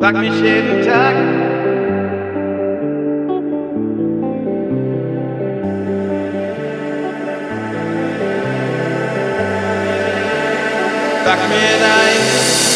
Frag mich jeden Tag. Sag mir dein